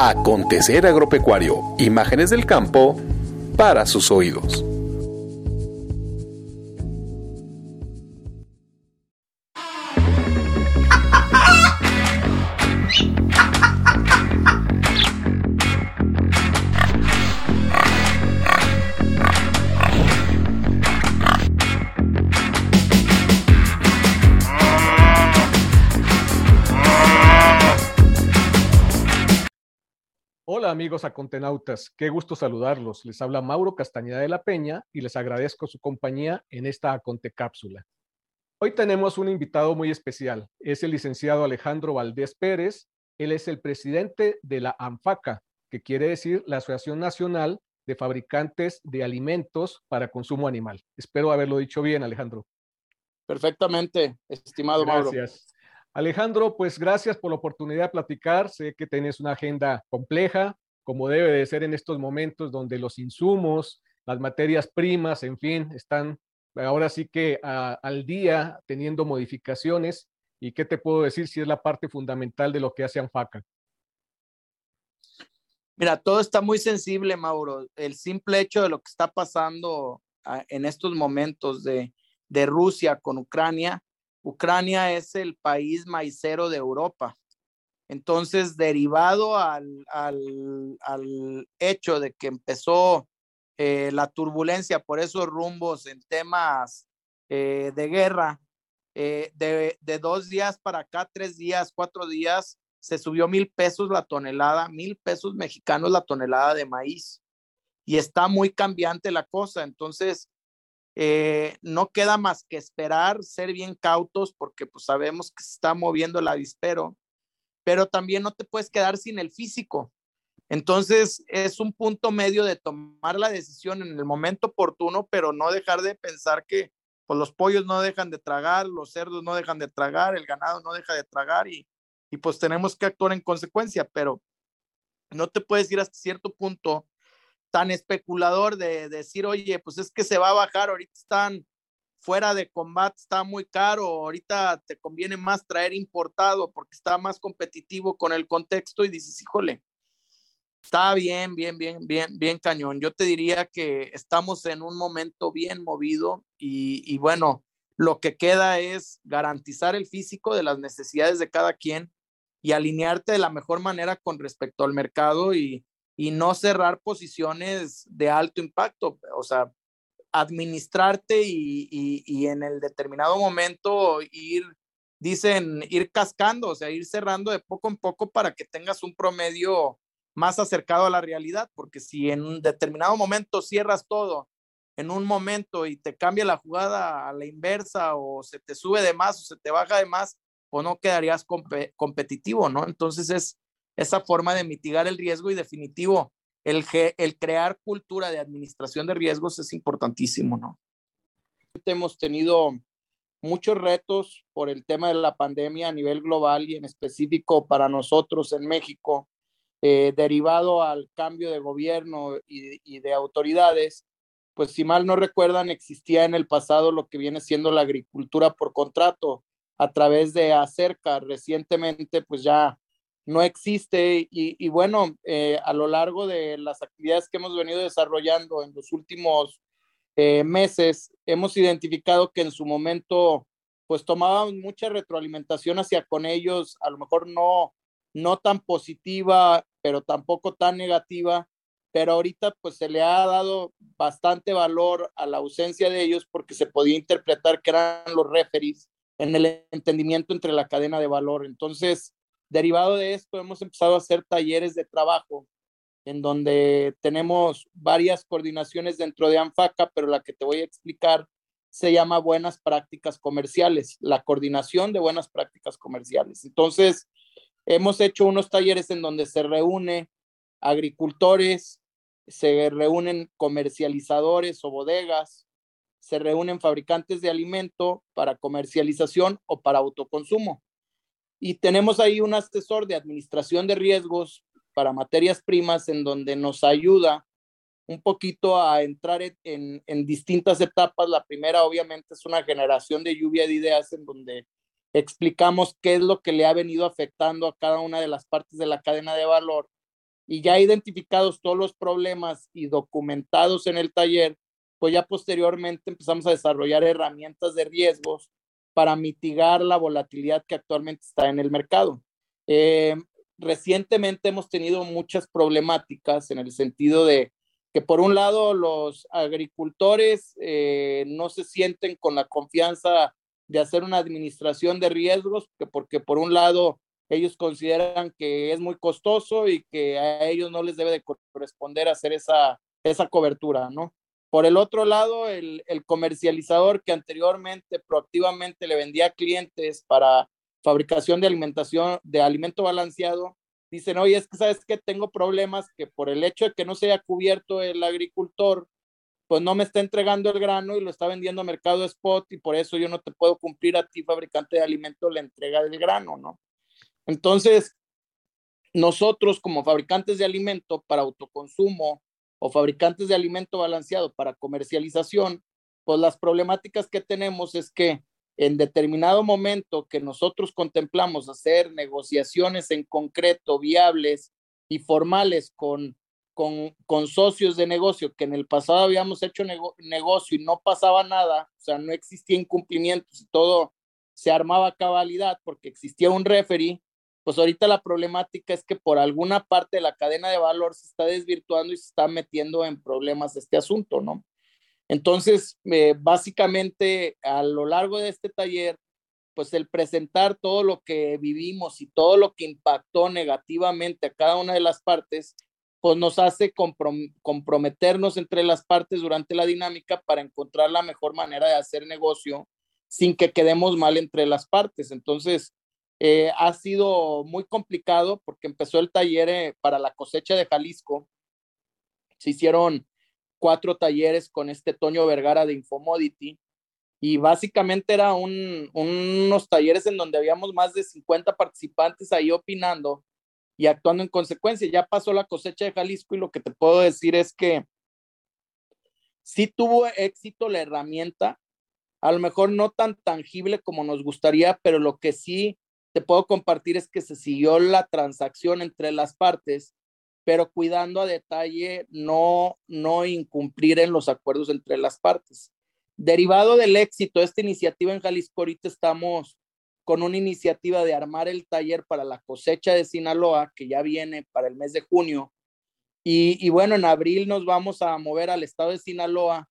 Acontecer Agropecuario, imágenes del campo para sus oídos. Hola amigos acontenautas, qué gusto saludarlos. Les habla Mauro Castañeda de la Peña y les agradezco su compañía en esta Aconte Cápsula. Hoy tenemos un invitado muy especial. Es el licenciado Alejandro Valdés Pérez. Él es el presidente de la ANFACA, que quiere decir la Asociación Nacional de Fabricantes de Alimentos para Consumo Animal. Espero haberlo dicho bien, Alejandro. Perfectamente, estimado Mauro. Gracias. Alejandro, pues gracias por la oportunidad de platicar. Sé que tienes una agenda compleja, como debe de ser en estos momentos donde los insumos, las materias primas, en fin, están ahora sí que al día teniendo modificaciones. ¿Y qué te puedo decir si es la parte fundamental de lo que hace ANFACA? Mira, todo está muy sensible, Mauro. El simple hecho de lo que está pasando ah, en estos momentos de, de Rusia con Ucrania, Ucrania es el país maicero de Europa. Entonces, derivado al, hecho de que empezó eh, la turbulencia por esos rumbos en temas eh, de guerra, eh, de, de, dos días para acá, tres días, cuatro días, se subió mil pesos la tonelada, mil pesos mexicanos la tonelada de maíz. Y está muy cambiante la cosa. Entonces, eh, no queda más que esperar, ser bien cautos, porque pues sabemos que se está moviendo el avispero, pero también no te puedes quedar sin el físico. Entonces es un punto medio de tomar la decisión en el momento oportuno, pero no dejar de pensar que pues, los pollos no dejan de tragar, los cerdos no dejan de tragar, el ganado no deja de tragar y, y pues tenemos que actuar en consecuencia, pero no te puedes ir hasta cierto punto tan especulador de, decir, oye, pues es que se va a bajar, ahorita están fuera de combate, está muy caro, ahorita te conviene más traer importado porque está más competitivo con el contexto y dices, híjole, está bien, bien, bien, bien, bien cañón. Yo te diría que estamos en un momento bien movido y, y bueno, lo que queda es garantizar el físico de las necesidades de cada quien y alinearte de la mejor manera con respecto al mercado y, y no cerrar posiciones de alto impacto, o sea, administrarte y, en el determinado momento ir, dicen, ir cascando, o sea, ir cerrando de poco en poco para que tengas un promedio más acercado a la realidad, porque si en un determinado momento cierras todo, en un momento y te cambia la jugada a la inversa o se te sube de más o se te baja de más, o no quedarías competitivo, ¿no? Entonces es esa forma de mitigar el riesgo y definitivo, el, crear cultura de administración de riesgos es importantísimo, ¿no? Hemos tenido muchos retos por el tema de la pandemia a nivel global y en específico para nosotros en México, eh, derivado al cambio de gobierno y, y, de autoridades, pues si mal no recuerdan, existía en el pasado lo que viene siendo la agricultura por contrato a través de Acerca. Recientemente, pues ya no existe y, bueno, eh, a lo largo de las actividades que hemos venido desarrollando en los últimos eh, meses, hemos identificado que en su momento pues tomábamos mucha retroalimentación hacia con ellos, a lo mejor no, no tan positiva, pero tampoco tan negativa, pero ahorita pues se le ha dado bastante valor a la ausencia de ellos porque se podía interpretar que eran los referees en el entendimiento entre la cadena de valor. Entonces, Derivado de esto, hemos empezado a hacer talleres de trabajo en donde tenemos varias coordinaciones dentro de ANFACA, pero la que te voy a explicar se llama Buenas Prácticas Comerciales, la coordinación de buenas prácticas comerciales. Entonces, hemos hecho unos talleres en donde se reúne agricultores, se reúnen comercializadores o bodegas, se reúnen fabricantes de alimento para comercialización o para autoconsumo. Y tenemos ahí un asesor de administración de riesgos para materias primas en donde nos ayuda un poquito a entrar en, distintas etapas. La primera, obviamente, es una generación de lluvia de ideas en donde explicamos qué es lo que le ha venido afectando a cada una de las partes de la cadena de valor y ya identificados todos los problemas y documentados en el taller, pues ya posteriormente empezamos a desarrollar herramientas de riesgos para mitigar la volatilidad que actualmente está en el mercado. Eh, recientemente hemos tenido muchas problemáticas en el sentido de que por un lado los agricultores eh, no se sienten con la confianza de hacer una administración de riesgos, que porque por un lado ellos consideran que es muy costoso y que a ellos no les debe de corresponder hacer esa, esa cobertura, ¿no? Por el otro lado, el, comercializador que anteriormente proactivamente le vendía a clientes para fabricación de alimentación, de alimento balanceado, dicen, oye, es que sabes que tengo problemas que por el hecho de que no se haya cubierto el agricultor, pues no me está entregando el grano y lo está vendiendo a mercado spot y por eso yo no te puedo cumplir a ti, fabricante de alimento, la entrega del grano, ¿no? Entonces, nosotros como fabricantes de alimento para autoconsumo o fabricantes de alimento balanceado para comercialización, pues las problemáticas que tenemos es que en determinado momento que nosotros contemplamos hacer negociaciones en concreto viables y formales con, con, con socios de negocio que en el pasado habíamos hecho negocio y no pasaba nada, o sea, no existía incumplimientos y todo se armaba a cabalidad porque existía un referee, pues ahorita la problemática es que por alguna parte de la cadena de valor se está desvirtuando y se está metiendo en problemas este asunto, ¿no? Entonces, eh, básicamente a lo largo de este taller, pues el presentar todo lo que vivimos y todo lo que impactó negativamente a cada una de las partes, pues nos hace comprometernos entre las partes durante la dinámica para encontrar la mejor manera de hacer negocio sin que quedemos mal entre las partes. Entonces, eh, ha sido muy complicado porque empezó el taller eh, para la cosecha de Jalisco. Se hicieron cuatro talleres con este Toño Vergara de Infomodity y básicamente era un, unos talleres en donde habíamos más de 50 participantes ahí opinando y actuando en consecuencia. Ya pasó la cosecha de Jalisco y lo que te puedo decir es que sí tuvo éxito la herramienta, a lo mejor no tan tangible como nos gustaría, pero lo que sí te puedo compartir es que se siguió la transacción entre las partes, pero cuidando a detalle no, no incumplir en los acuerdos entre las partes. Derivado del éxito de esta iniciativa en Jalisco, ahorita estamos con una iniciativa de armar el taller para la cosecha de Sinaloa, que ya viene para el mes de junio. Y, y bueno, en abril nos vamos a mover al estado de Sinaloa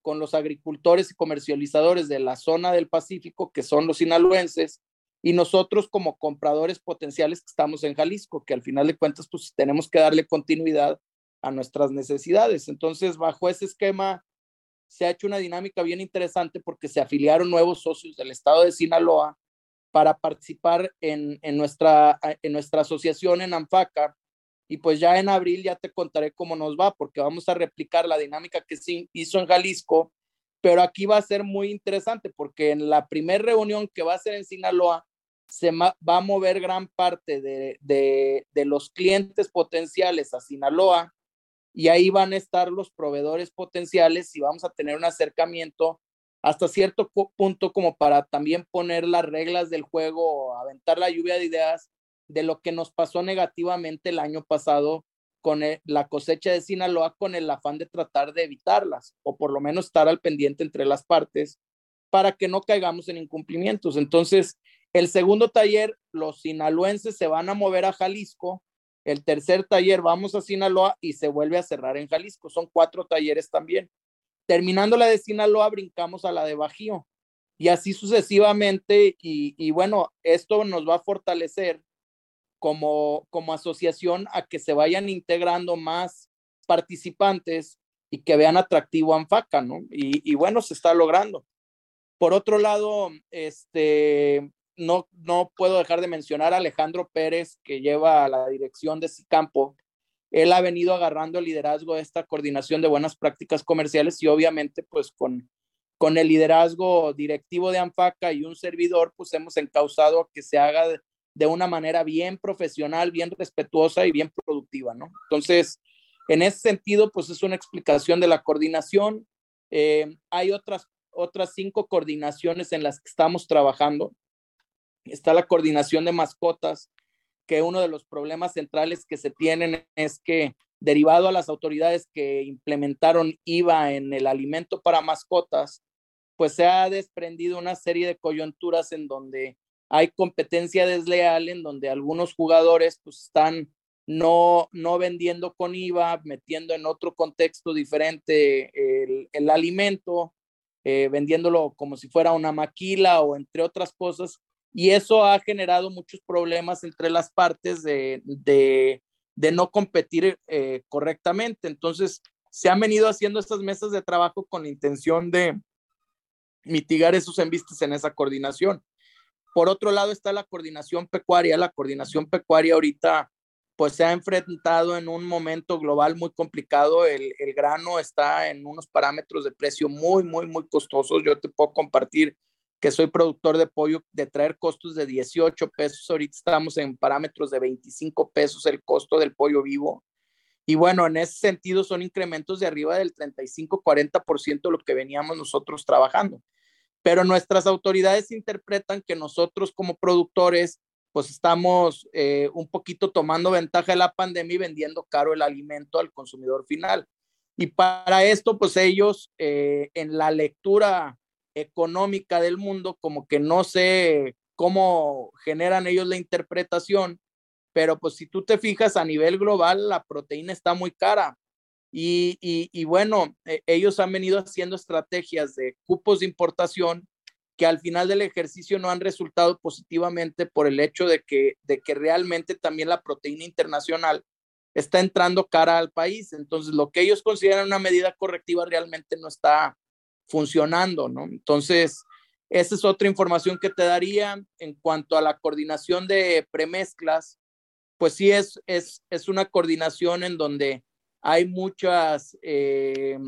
con los agricultores y comercializadores de la zona del Pacífico, que son los sinaloenses, y nosotros como compradores potenciales que estamos en Jalisco, que al final de cuentas pues tenemos que darle continuidad a nuestras necesidades. Entonces, bajo ese esquema se ha hecho una dinámica bien interesante porque se afiliaron nuevos socios del estado de Sinaloa para participar en, en nuestra, en nuestra asociación en ANFACA. Y pues ya en abril ya te contaré cómo nos va, porque vamos a replicar la dinámica que se hizo en Jalisco, pero aquí va a ser muy interesante porque en la primera reunión que va a ser en Sinaloa, se va a mover gran parte de, los clientes potenciales a Sinaloa y ahí van a estar los proveedores potenciales y vamos a tener un acercamiento hasta cierto punto como para también poner las reglas del juego, aventar la lluvia de ideas de lo que nos pasó negativamente el año pasado con la cosecha de Sinaloa con el afán de tratar de evitarlas o por lo menos estar al pendiente entre las partes para que no caigamos en incumplimientos. Entonces, el segundo taller, los sinaloenses se van a mover a Jalisco. El tercer taller, vamos a Sinaloa y se vuelve a cerrar en Jalisco. Son cuatro talleres también. Terminando la de Sinaloa, brincamos a la de Bajío. Y así sucesivamente. Y, bueno, esto nos va a fortalecer como, como asociación a que se vayan integrando más participantes y que vean atractivo ANFACA, ¿no? Y, y bueno, se está logrando. Por otro lado, este, no, no puedo dejar de mencionar a Alejandro Pérez, que lleva la dirección de Sicampo. Él ha venido agarrando el liderazgo de esta coordinación de buenas prácticas comerciales y obviamente pues con, con el liderazgo directivo de ANFACA y un servidor pues hemos encausado a que se haga de, una manera bien profesional, bien respetuosa y bien productiva, ¿no? Entonces, en ese sentido pues es una explicación de la coordinación. Eh, hay otras, otras cinco coordinaciones en las que estamos trabajando está la coordinación de mascotas, que uno de los problemas centrales que se tienen es que derivado a las autoridades que implementaron IVA en el alimento para mascotas, pues se ha desprendido una serie de coyunturas en donde hay competencia desleal, en donde algunos jugadores pues están no, no vendiendo con IVA, metiendo en otro contexto diferente el, el alimento, eh, vendiéndolo como si fuera una maquila o entre otras cosas. Y eso ha generado muchos problemas entre las partes de, de, no competir eh, correctamente. Entonces, se han venido haciendo estas mesas de trabajo con intención de mitigar esos embistes en esa coordinación. Por otro lado está la coordinación pecuaria. La coordinación pecuaria ahorita pues se ha enfrentado en un momento global muy complicado. El, el, grano está en unos parámetros de precio muy, muy, muy costosos. Yo te puedo compartir que soy productor de pollo de traer costos de 18 pesos. Ahorita estamos en parámetros de 25 pesos el costo del pollo vivo. Y bueno, en ese sentido son incrementos de arriba del 35-40% lo que veníamos nosotros trabajando. Pero nuestras autoridades interpretan que nosotros como productores pues estamos eh, un poquito tomando ventaja de la pandemia y vendiendo caro el alimento al consumidor final. Y para esto, pues ellos eh, en la lectura económica del mundo, como que no sé cómo generan ellos la interpretación, pero pues si tú te fijas a nivel global, la proteína está muy cara. Y, y, bueno, eh, ellos han venido haciendo estrategias de cupos de importación que al final del ejercicio no han resultado positivamente por el hecho de que, de que realmente también la proteína internacional está entrando cara al país. Entonces, lo que ellos consideran una medida correctiva realmente no está funcionando, ¿no? Entonces, esa es otra información que te daría en cuanto a la coordinación de premezclas. Pues sí, es, es, es una coordinación en donde hay muchas, eh,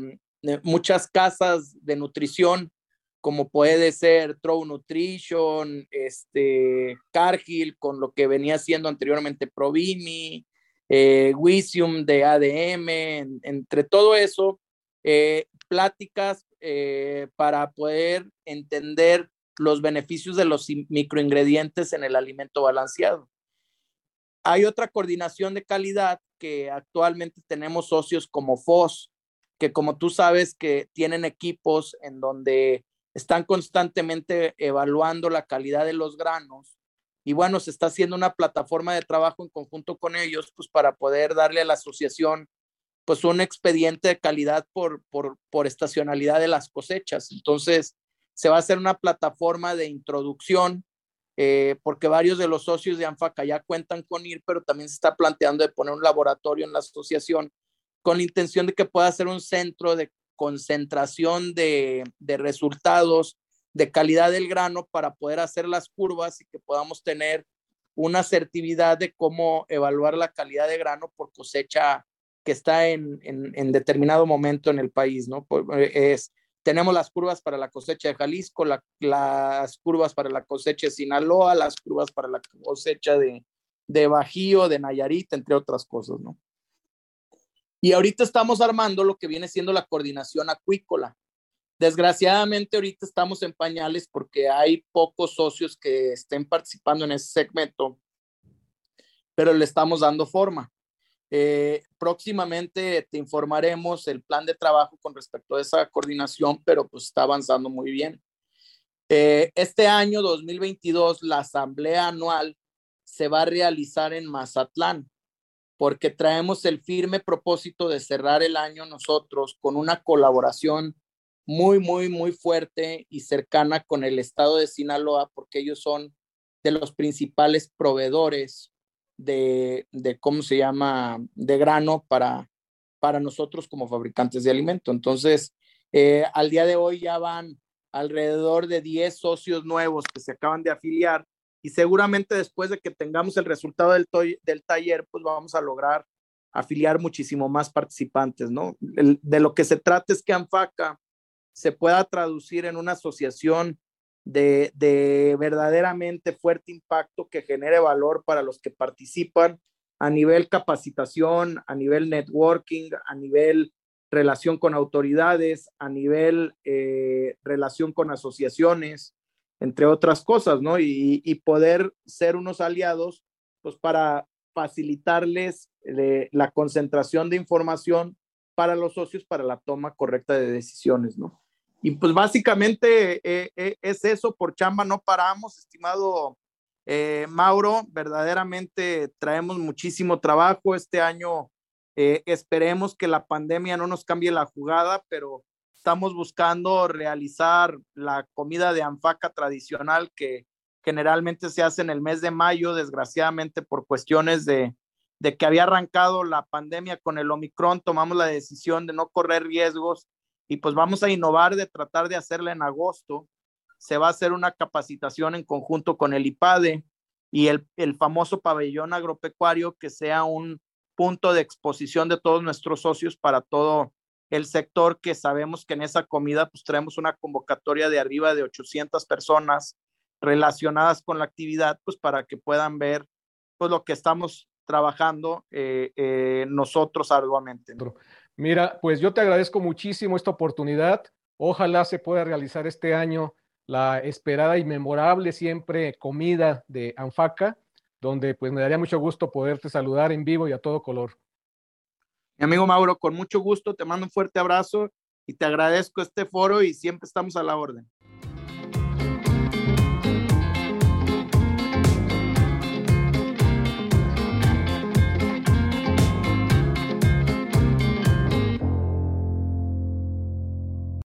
muchas casas de nutrición como puede ser Trow Nutrition, este, Cargill, con lo que venía siendo anteriormente Provimi, eh, Wisium de ADM, entre todo eso, eh, pláticas eh, para poder entender los beneficios de los microingredientes en el alimento balanceado. Hay otra coordinación de calidad que actualmente tenemos socios como FOS, que como tú sabes que tienen equipos en donde están constantemente evaluando la calidad de los granos y bueno, se está haciendo una plataforma de trabajo en conjunto con ellos, pues para poder darle a la asociación pues un expediente de calidad por, por, por estacionalidad de las cosechas. Entonces, se va a hacer una plataforma de introducción, eh, porque varios de los socios de ANFACA ya cuentan con IR, pero también se está planteando de poner un laboratorio en la asociación con la intención de que pueda ser un centro de concentración de, de resultados de calidad del grano para poder hacer las curvas y que podamos tener una asertividad de cómo evaluar la calidad de grano por cosecha que está en, en, en determinado momento en el país, ¿no? Es, tenemos las curvas para la cosecha de Jalisco, la, las curvas para la cosecha de Sinaloa, las curvas para la cosecha de, de Bajío, de Nayarit, entre otras cosas, ¿no? Y ahorita estamos armando lo que viene siendo la coordinación acuícola. Desgraciadamente ahorita estamos en pañales porque hay pocos socios que estén participando en ese segmento, pero le estamos dando forma. Eh, próximamente te informaremos el plan de trabajo con respecto a esa coordinación, pero pues está avanzando muy bien. Eh, este año 2022, la asamblea anual se va a realizar en Mazatlán porque traemos el firme propósito de cerrar el año nosotros con una colaboración muy, muy, muy fuerte y cercana con el estado de Sinaloa, porque ellos son de los principales proveedores de, de ¿cómo se llama?, de grano para, para nosotros como fabricantes de alimento. Entonces, eh, al día de hoy ya van alrededor de 10 socios nuevos que se acaban de afiliar y seguramente después de que tengamos el resultado del, del taller, pues vamos a lograr afiliar muchísimo más participantes, ¿no? de lo que se trata es que ANFACA se pueda traducir en una asociación de, de, verdaderamente fuerte impacto que genere valor para los que participan a nivel capacitación, a nivel networking, a nivel relación con autoridades, a nivel eh, relación con asociaciones, entre otras cosas, ¿no? Y, y, poder ser unos aliados pues para facilitarles eh, la concentración de información para los socios para la toma correcta de decisiones, ¿no? Y pues básicamente eh, eh, es eso, por chamba no paramos, estimado Mauro, verdaderamente traemos muchísimo trabajo este año. esperemos que la pandemia no nos cambie la jugada, pero estamos buscando realizar la comida de anfaca tradicional que generalmente se hace en el mes de mayo, desgraciadamente por cuestiones de, de que había arrancado la pandemia con el Omicron, tomamos la decisión de no correr riesgos y pues vamos a innovar de tratar de hacerla en agosto. Se va a hacer una capacitación en conjunto con el IPADE y el, el famoso pabellón agropecuario que sea un punto de exposición de todos nuestros socios para todo el sector que sabemos que en esa comida pues traemos una convocatoria de arriba de 800 personas relacionadas con la actividad, pues para que puedan ver pues lo que estamos trabajando eh, eh, nosotros arduamente. Mira, pues yo te agradezco muchísimo esta oportunidad. Ojalá se pueda realizar este año la esperada y memorable siempre comida de Anfaca, donde pues me daría mucho gusto poderte saludar en vivo y a todo color. Mi amigo Mauro, con mucho gusto, te mando un fuerte abrazo y te agradezco este foro y siempre estamos a la orden.